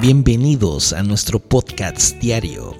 Bienvenidos a nuestro podcast diario.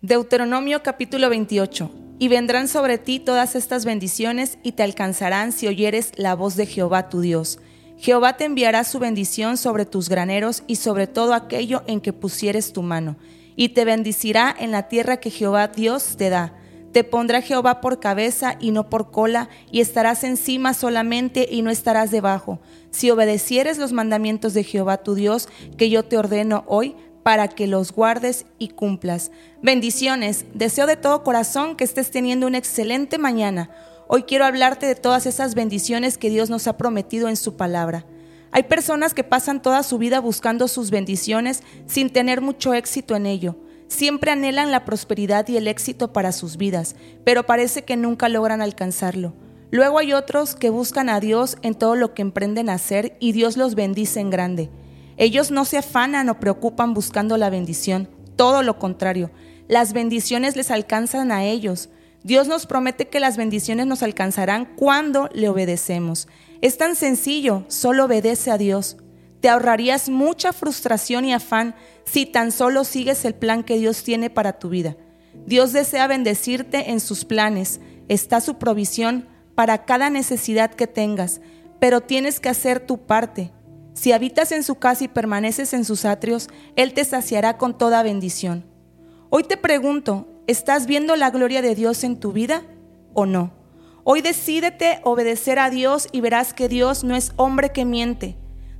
Deuteronomio capítulo 28. Y vendrán sobre ti todas estas bendiciones y te alcanzarán si oyeres la voz de Jehová tu Dios. Jehová te enviará su bendición sobre tus graneros y sobre todo aquello en que pusieres tu mano, y te bendicirá en la tierra que Jehová Dios te da te pondrá Jehová por cabeza y no por cola, y estarás encima solamente y no estarás debajo, si obedecieres los mandamientos de Jehová tu Dios, que yo te ordeno hoy, para que los guardes y cumplas. Bendiciones, deseo de todo corazón que estés teniendo una excelente mañana. Hoy quiero hablarte de todas esas bendiciones que Dios nos ha prometido en su palabra. Hay personas que pasan toda su vida buscando sus bendiciones sin tener mucho éxito en ello. Siempre anhelan la prosperidad y el éxito para sus vidas, pero parece que nunca logran alcanzarlo. Luego hay otros que buscan a Dios en todo lo que emprenden a hacer y Dios los bendice en grande. Ellos no se afanan o preocupan buscando la bendición, todo lo contrario, las bendiciones les alcanzan a ellos. Dios nos promete que las bendiciones nos alcanzarán cuando le obedecemos. Es tan sencillo, solo obedece a Dios. Te ahorrarías mucha frustración y afán si tan solo sigues el plan que Dios tiene para tu vida. Dios desea bendecirte en sus planes. Está su provisión para cada necesidad que tengas, pero tienes que hacer tu parte. Si habitas en su casa y permaneces en sus atrios, Él te saciará con toda bendición. Hoy te pregunto, ¿estás viendo la gloria de Dios en tu vida o no? Hoy decídete obedecer a Dios y verás que Dios no es hombre que miente.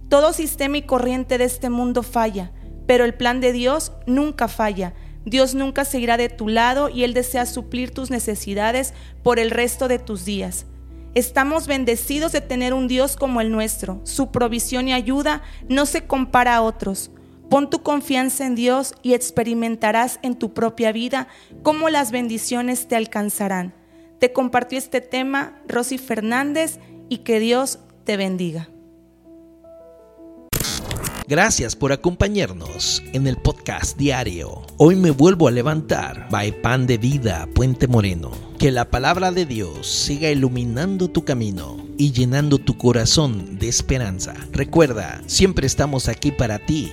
Todo sistema y corriente de este mundo falla, pero el plan de Dios nunca falla. Dios nunca se irá de tu lado y Él desea suplir tus necesidades por el resto de tus días. Estamos bendecidos de tener un Dios como el nuestro. Su provisión y ayuda no se compara a otros. Pon tu confianza en Dios y experimentarás en tu propia vida cómo las bendiciones te alcanzarán. Te compartió este tema Rosy Fernández y que Dios te bendiga. Gracias por acompañarnos en el podcast diario. Hoy me vuelvo a levantar. By Pan de Vida, Puente Moreno. Que la palabra de Dios siga iluminando tu camino y llenando tu corazón de esperanza. Recuerda, siempre estamos aquí para ti